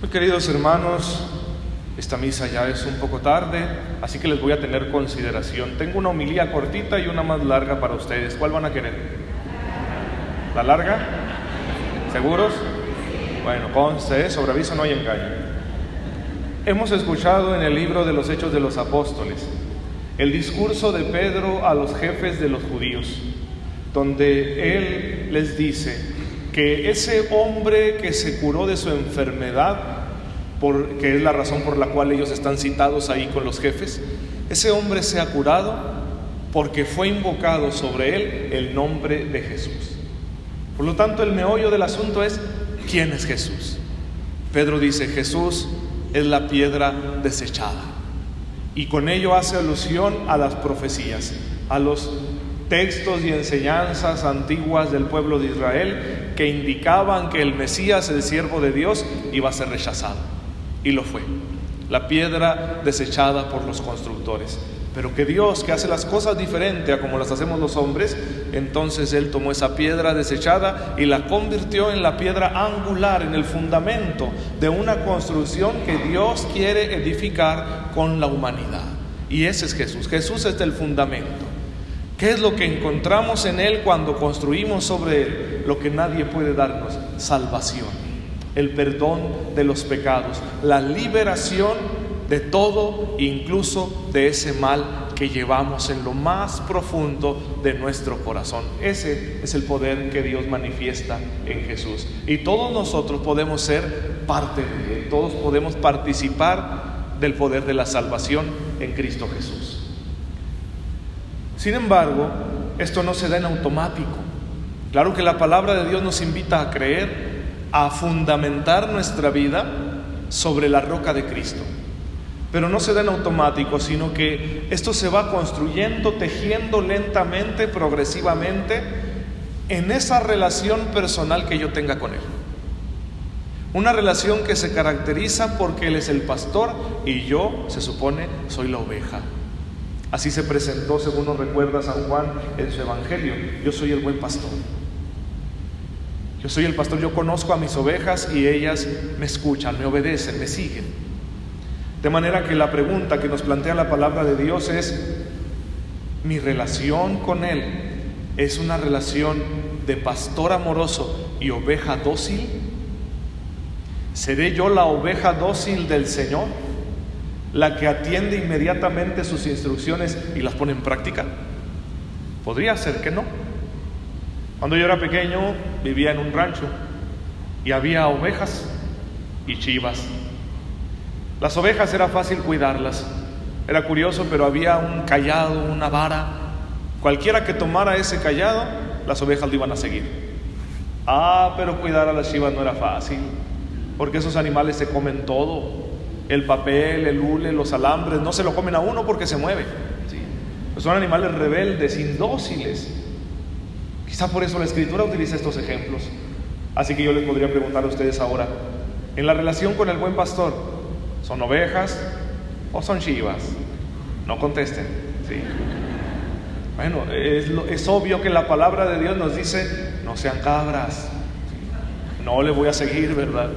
Muy queridos hermanos, esta misa ya es un poco tarde, así que les voy a tener consideración. Tengo una homilía cortita y una más larga para ustedes. ¿Cuál van a querer? ¿La larga? ¿Seguros? Bueno, conste, ¿eh? sobre aviso no hay engaño. Hemos escuchado en el libro de los Hechos de los Apóstoles el discurso de Pedro a los jefes de los judíos, donde él les dice que ese hombre que se curó de su enfermedad, que es la razón por la cual ellos están citados ahí con los jefes, ese hombre se ha curado porque fue invocado sobre él el nombre de Jesús. Por lo tanto, el meollo del asunto es, ¿quién es Jesús? Pedro dice, Jesús es la piedra desechada. Y con ello hace alusión a las profecías, a los textos y enseñanzas antiguas del pueblo de Israel que indicaban que el Mesías, el siervo de Dios, iba a ser rechazado. Y lo fue. La piedra desechada por los constructores. Pero que Dios, que hace las cosas diferente a como las hacemos los hombres, entonces Él tomó esa piedra desechada y la convirtió en la piedra angular, en el fundamento de una construcción que Dios quiere edificar con la humanidad. Y ese es Jesús. Jesús es el fundamento. ¿Qué es lo que encontramos en Él cuando construimos sobre Él? Lo que nadie puede darnos, salvación, el perdón de los pecados, la liberación de todo, incluso de ese mal que llevamos en lo más profundo de nuestro corazón. Ese es el poder que Dios manifiesta en Jesús. Y todos nosotros podemos ser parte de Él, todos podemos participar del poder de la salvación en Cristo Jesús. Sin embargo, esto no se da en automático. Claro que la palabra de Dios nos invita a creer, a fundamentar nuestra vida sobre la roca de Cristo. Pero no se da en automático, sino que esto se va construyendo, tejiendo lentamente, progresivamente, en esa relación personal que yo tenga con Él. Una relación que se caracteriza porque Él es el pastor y yo, se supone, soy la oveja. Así se presentó, según nos recuerda San Juan en su Evangelio. Yo soy el buen pastor. Yo soy el pastor, yo conozco a mis ovejas y ellas me escuchan, me obedecen, me siguen. De manera que la pregunta que nos plantea la palabra de Dios es, ¿mi relación con Él es una relación de pastor amoroso y oveja dócil? ¿Seré yo la oveja dócil del Señor? ¿La que atiende inmediatamente sus instrucciones y las pone en práctica? Podría ser que no. Cuando yo era pequeño vivía en un rancho y había ovejas y chivas las ovejas era fácil cuidarlas. Era curioso, pero había un callado, una vara. Cualquiera que tomara ese callado, las ovejas lo iban a seguir. Ah, pero cuidar a las chivas no era fácil, porque esos animales se comen todo. El papel, el hule, los alambres, no se lo comen a uno porque se mueve. son animales rebeldes, indóciles. Quizá por eso la escritura utiliza estos ejemplos. Así que yo les podría preguntar a ustedes ahora, en la relación con el buen pastor, ¿Son ovejas o son chivas? No contesten. ¿sí? Bueno, es, obvio que la palabra de Dios nos dice, no sean cabras. No le voy a seguir, ¿verdad?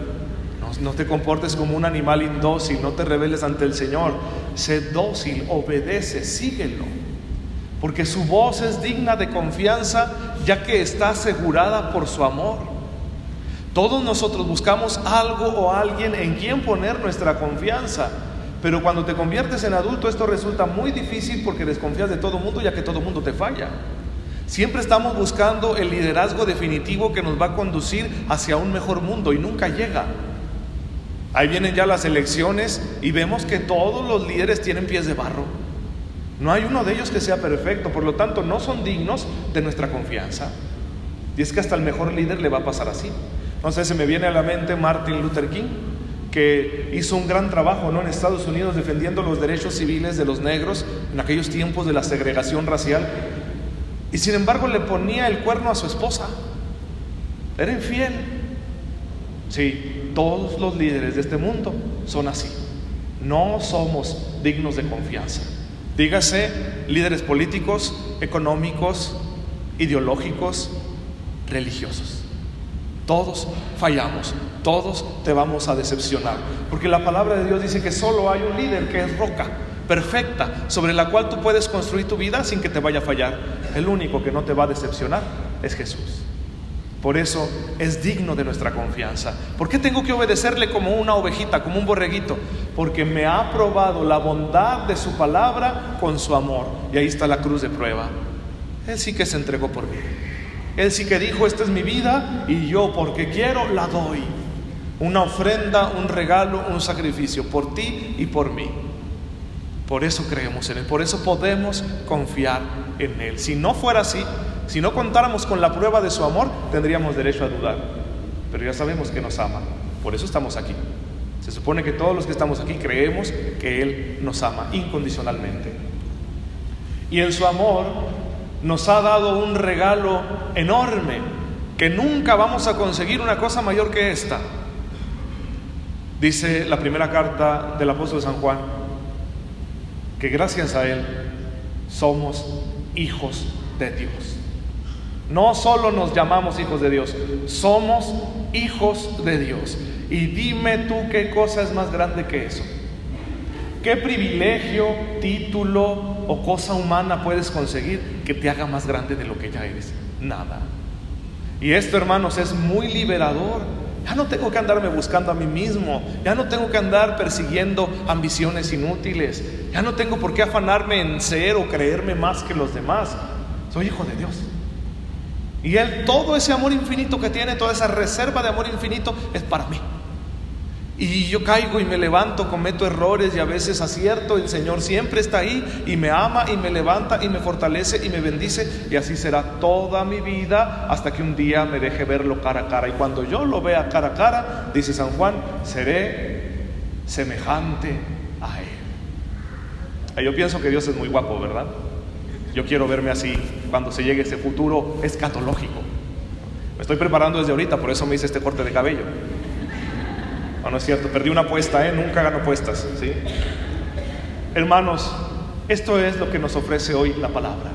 No, te comportes como un animal indócil, no te rebeles ante el Señor. Sé dócil, obedece, síguelo. Porque su voz es digna de confianza, ya que está asegurada por su amor. Todos nosotros buscamos algo o alguien en quien poner nuestra confianza. Pero cuando te conviertes en adulto esto resulta muy difícil porque desconfías de todo mundo ya que todo mundo te falla. Siempre estamos buscando el liderazgo definitivo que nos va a conducir hacia un mejor mundo y nunca llega. Ahí vienen ya las elecciones y vemos que todos los líderes tienen pies de barro. No hay uno de ellos que sea perfecto, por lo tanto no son dignos de nuestra confianza. Y es que hasta el mejor líder le va a pasar así. Entonces se me viene a la mente Martin Luther King, que hizo un gran trabajo ¿no? en Estados Unidos defendiendo los derechos civiles de los negros en aquellos tiempos de la segregación racial. Y sin embargo le ponía el cuerno a su esposa. Era infiel. Sí, todos los líderes de este mundo son así. No somos dignos de confianza. Dígase líderes políticos, económicos, ideológicos, religiosos. Todos fallamos, todos te vamos a decepcionar, porque la palabra de Dios dice que solo hay un líder que es roca perfecta sobre la cual tú puedes construir tu vida sin que te vaya a fallar. El único que no te va a decepcionar es Jesús. Por eso es digno de nuestra confianza. ¿Por qué tengo que obedecerle como una ovejita, como un borreguito? Porque me ha probado la bondad de su palabra con su amor. Y ahí está la cruz de prueba. Él sí que se entregó por mí. Él sí que dijo, esta es mi vida y yo porque quiero la doy. Una ofrenda, un regalo, un sacrificio por ti y por mí. Por eso creemos en Él, por eso podemos confiar en Él. Si no fuera así, si no contáramos con la prueba de su amor, tendríamos derecho a dudar. Pero ya sabemos que nos ama, por eso estamos aquí. Se supone que todos los que estamos aquí creemos que Él nos ama incondicionalmente. Y en su amor nos ha dado un regalo enorme, que nunca vamos a conseguir una cosa mayor que esta. Dice la primera carta del apóstol San Juan, que gracias a Él somos hijos de Dios. No solo nos llamamos hijos de Dios, somos hijos de Dios. Y dime tú qué cosa es más grande que eso. ¿Qué privilegio, título o cosa humana puedes conseguir que te haga más grande de lo que ya eres? Nada. Y esto, hermanos, es muy liberador ya no tengo que andarme buscando a mí mismo, ya no tengo que andar persiguiendo ambiciones inútiles, ya no tengo por qué afanarme en ser o creerme más que los demás. Soy hijo de Dios. Y Él, todo ese amor infinito que tiene, toda esa reserva de amor infinito es para mí. Y yo caigo y me levanto, cometo errores y a veces acierto. El Señor siempre está ahí y me ama y me levanta y me fortalece y me bendice. Y así será toda mi vida hasta que un día me deje verlo cara a cara. Y cuando yo lo vea cara a cara, dice San Juan, seré semejante a Él. Yo pienso que Dios es muy guapo, ¿verdad? Yo quiero verme así cuando se llegue ese futuro escatológico. Me estoy preparando desde ahorita, por eso me hice este corte de cabello. No, no es cierto, perdí una apuesta, ¿eh? Nunca gano apuestas, ¿sí? Hermanos, esto es lo que nos ofrece hoy la palabra.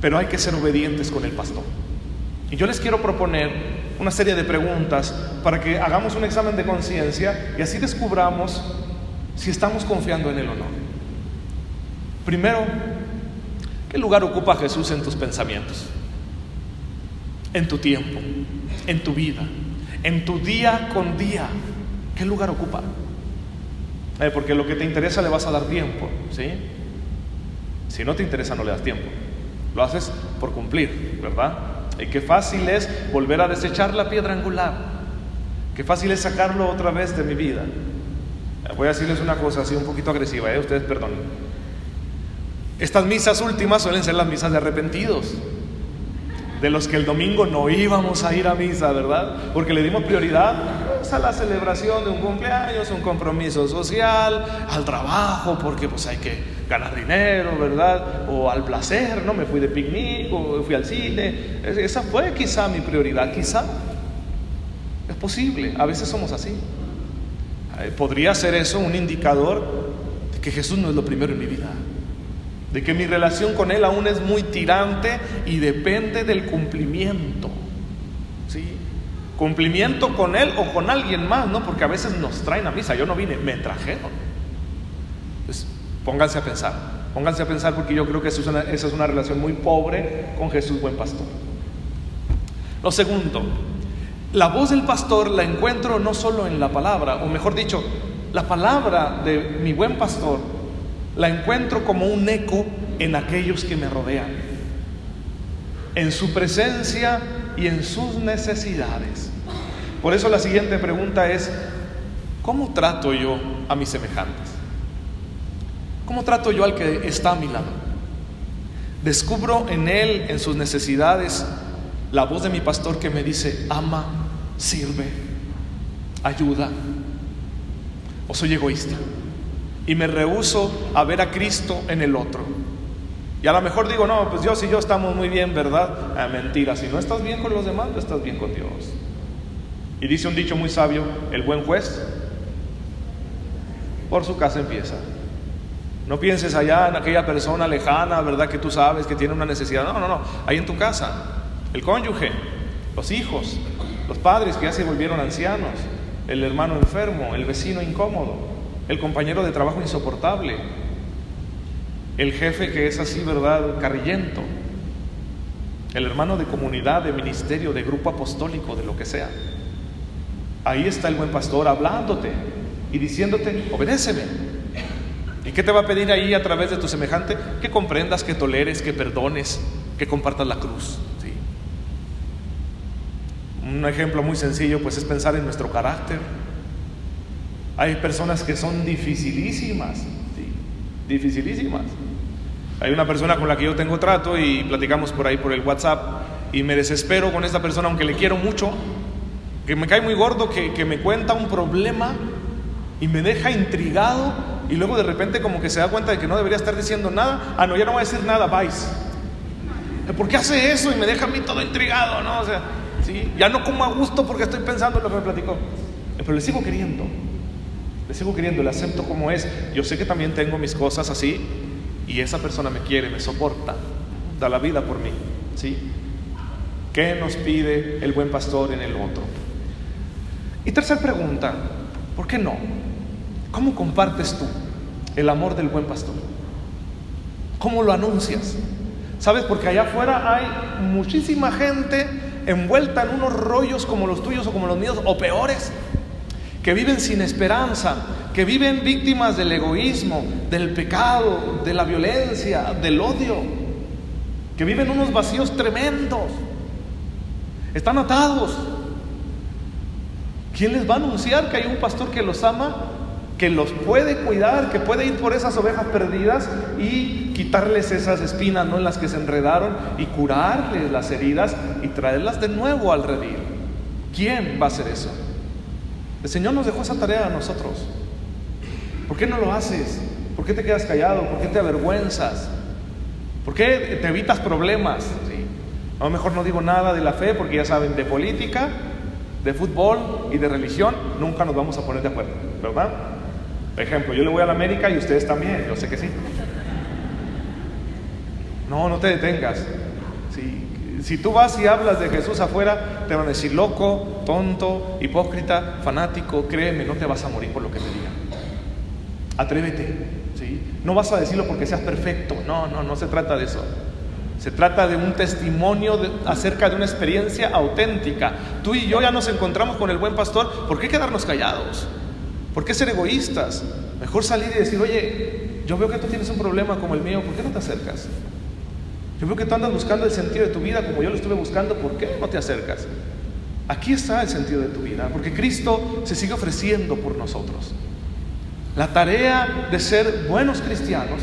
Pero hay que ser obedientes con el pastor. Y yo les quiero proponer una serie de preguntas para que hagamos un examen de conciencia y así descubramos si estamos confiando en Él o no. Primero, ¿qué lugar ocupa Jesús en tus pensamientos? En tu tiempo, en tu vida en tu día con día, ¿qué lugar ocupa? Eh, porque lo que te interesa le vas a dar tiempo, ¿sí? Si no te interesa no le das tiempo. Lo haces por cumplir, ¿verdad? Y qué fácil es volver a desechar la piedra angular. Qué fácil es sacarlo otra vez de mi vida. Eh, voy a decirles una cosa así un poquito agresiva, ¿eh? ustedes perdonen. Estas misas últimas suelen ser las misas de arrepentidos de los que el domingo no íbamos a ir a misa, ¿verdad? Porque le dimos prioridad a la celebración de un cumpleaños, un compromiso social, al trabajo, porque pues hay que ganar dinero, ¿verdad? O al placer, ¿no? Me fui de picnic o fui al cine. Esa fue quizá mi prioridad, quizá. Es posible, a veces somos así. Eh, Podría ser eso un indicador de que Jesús no es lo primero en mi vida de que mi relación con Él aún es muy tirante y depende del cumplimiento. ¿sí? Cumplimiento con Él o con alguien más, ¿no? Porque a veces nos traen a misa, yo no vine, me trajeron. Pues pónganse a pensar, pónganse a pensar porque yo creo que es esa es una relación muy pobre con Jesús buen pastor. Lo segundo, la voz del pastor la encuentro no solo en la palabra, o mejor dicho, la palabra de mi buen pastor la encuentro como un eco en aquellos que me rodean, en su presencia y en sus necesidades. Por eso la siguiente pregunta es, ¿cómo trato yo a mis semejantes? ¿Cómo trato yo al que está a mi lado? Descubro en él, en sus necesidades, la voz de mi pastor que me dice, ama, sirve, ayuda, o soy egoísta y me rehuso a ver a Cristo en el otro. Y a lo mejor digo, no, pues Dios y yo estamos muy bien, ¿verdad? Ah, mentira, si no estás bien con los demás, no estás bien con Dios. Y dice un dicho muy sabio, el buen juez por su casa empieza. No pienses allá en aquella persona lejana, ¿verdad? Que tú sabes que tiene una necesidad. No, no, no. Ahí en tu casa, el cónyuge, los hijos, los padres que ya se volvieron ancianos, el hermano enfermo, el vecino incómodo, el compañero de trabajo insoportable, el jefe que es así, ¿verdad?, carrillento, el hermano de comunidad, de ministerio, de grupo apostólico, de lo que sea. Ahí está el buen pastor hablándote y diciéndote, obedéceme. ¿Y qué te va a pedir ahí a través de tu semejante? Que comprendas, que toleres, que perdones, que compartas la cruz. Un ejemplo muy sencillo pues es pensar en nuestro carácter. Hay personas que son dificilísimas, ¿sí? dificilísimas. Hay una persona con la que yo tengo trato y platicamos por ahí por el WhatsApp y me desespero con esta persona, aunque le quiero mucho, que me cae muy gordo, que, que me cuenta un problema y me deja intrigado y luego de repente como que se da cuenta de que no debería estar diciendo nada. Ah, no, ya no voy a decir nada, vais. ¿Por qué hace eso y me deja a mí todo intrigado? ¿no? O sea, ¿sí? ya no como a gusto porque estoy pensando en lo que me platicó. Pero le sigo queriendo, sigo queriendo, le acepto como es. Yo sé que también tengo mis cosas así y esa persona me quiere, me soporta, da la vida por mí. ¿sí? ¿Qué nos pide el buen pastor en el otro? Y tercera pregunta, ¿por qué no? ¿Cómo compartes tú el amor del buen pastor? ¿Cómo lo anuncias? ¿Sabes? Porque allá afuera hay muchísima gente envuelta en unos rollos como los tuyos o como los míos o peores, que viven sin esperanza, que viven víctimas del egoísmo, del pecado, de la violencia, del odio, que viven unos vacíos tremendos, están atados. ¿Quién les va a anunciar que hay un pastor que los ama, que los puede cuidar, que puede ir por esas ovejas perdidas y quitarles esas espinas ¿no? en las que se enredaron y curarles las heridas y traerlas de nuevo al redil? ¿Quién va a hacer eso? El Señor nos dejó esa tarea a nosotros. ¿Por qué no lo haces? ¿Por qué te quedas callado? ¿Por qué te avergüenzas? ¿Por qué te evitas problemas? ¿Sí? A lo mejor no digo nada de la fe porque ya saben, de política, de fútbol y de religión nunca nos vamos a poner de acuerdo, ¿verdad? Por ejemplo, yo le voy a la América y ustedes también, yo sé que sí. No, no te detengas. Si, si tú vas y hablas de Jesús afuera, te van a decir loco, tonto, hipócrita, fanático, créeme, no te vas a morir por lo que te digan. Atrévete, ¿sí? No vas a decirlo porque seas perfecto, no, no, no se trata de eso. Se trata de un testimonio acerca de una experiencia auténtica. Tú y yo ya nos encontramos con el buen pastor. ¿Por qué quedarnos callados? ¿Por qué ser egoístas? Mejor salir y decir, oye, yo veo que tú tienes un problema como el mío, ¿por qué no te acercas? Yo veo que tú andas buscando el sentido de tu vida como yo lo estuve buscando, ¿por qué no te acercas? Aquí está el sentido de tu vida, porque Cristo se sigue ofreciendo por nosotros. La tarea de ser buenos cristianos,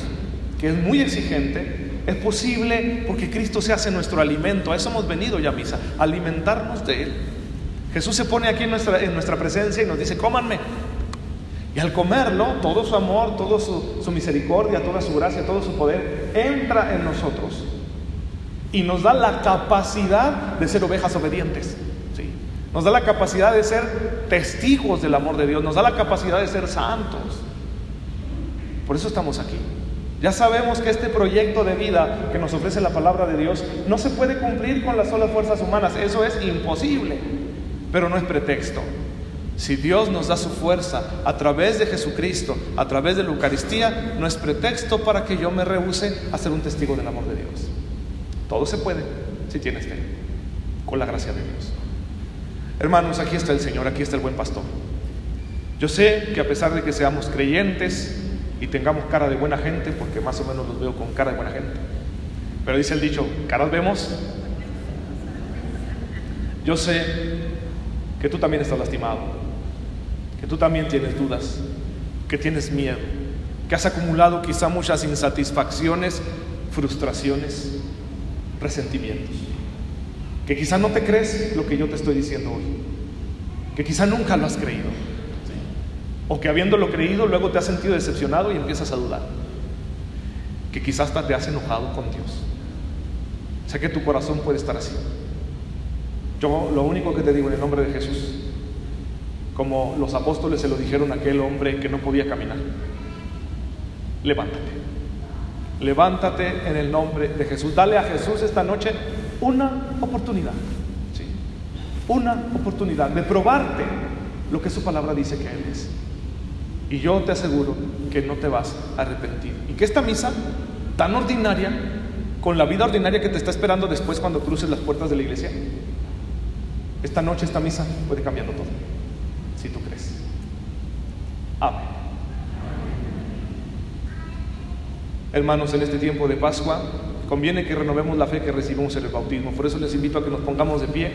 que es muy exigente, es posible porque Cristo se hace nuestro alimento. A eso hemos venido ya misa, alimentarnos de Él. Jesús se pone aquí en nuestra, en nuestra presencia y nos dice, cómanme. Y al comerlo, todo su amor, toda su misericordia, toda su gracia, todo su poder entra en nosotros y nos da la capacidad de ser ovejas obedientes. ¿sí? Nos da la capacidad de ser testigos del amor de Dios, nos da la capacidad de ser santos. Por eso estamos aquí. Ya sabemos que este proyecto de vida que nos ofrece la palabra de Dios no se puede cumplir con las solas fuerzas humanas, eso es imposible, pero no es pretexto. Si Dios nos da su fuerza a través de Jesucristo, a través de la Eucaristía, no es pretexto para que yo me rehúse a ser un testigo del amor de Dios. Todo se puede si tienes fe, con la gracia de Dios. Hermanos, aquí está el Señor, aquí está el buen pastor. Yo sé que a pesar de que seamos creyentes y tengamos cara de buena gente, porque más o menos los veo con cara de buena gente, pero dice el dicho, caras vemos. Yo sé que tú también estás lastimado, que tú también tienes dudas, que tienes miedo, que has acumulado quizá muchas insatisfacciones, frustraciones, resentimientos, que quizá no te crees lo que yo te estoy diciendo hoy, que quizá nunca lo has creído, o que habiéndolo creído luego te has sentido decepcionado y empiezas a dudar, que quizás hasta te has enojado con Dios. Sé que tu corazón puede estar así. Yo lo único que te digo en el nombre de Jesús, como los apóstoles se lo dijeron a aquel hombre que no podía caminar, levántate. Levántate en el nombre de Jesús. Dale a Jesús esta noche una oportunidad. ¿sí? una oportunidad de probarte lo que su palabra dice que Él es. Y yo te aseguro que no te vas a arrepentir. Y que esta misa tan ordinaria, con la vida ordinaria que te está esperando después cuando cruces las puertas de la iglesia, esta noche esta misa puede cambiarlo todo, si tú crees. Amén. Hermanos, en este tiempo de Pascua conviene que renovemos la fe que recibimos en el bautismo. Por eso les invito a que nos pongamos de pie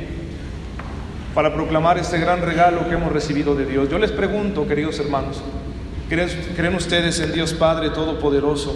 para proclamar este gran regalo que hemos recibido de Dios. Yo les pregunto, queridos hermanos, ¿creen, ustedes en Dios Padre Todopoderoso?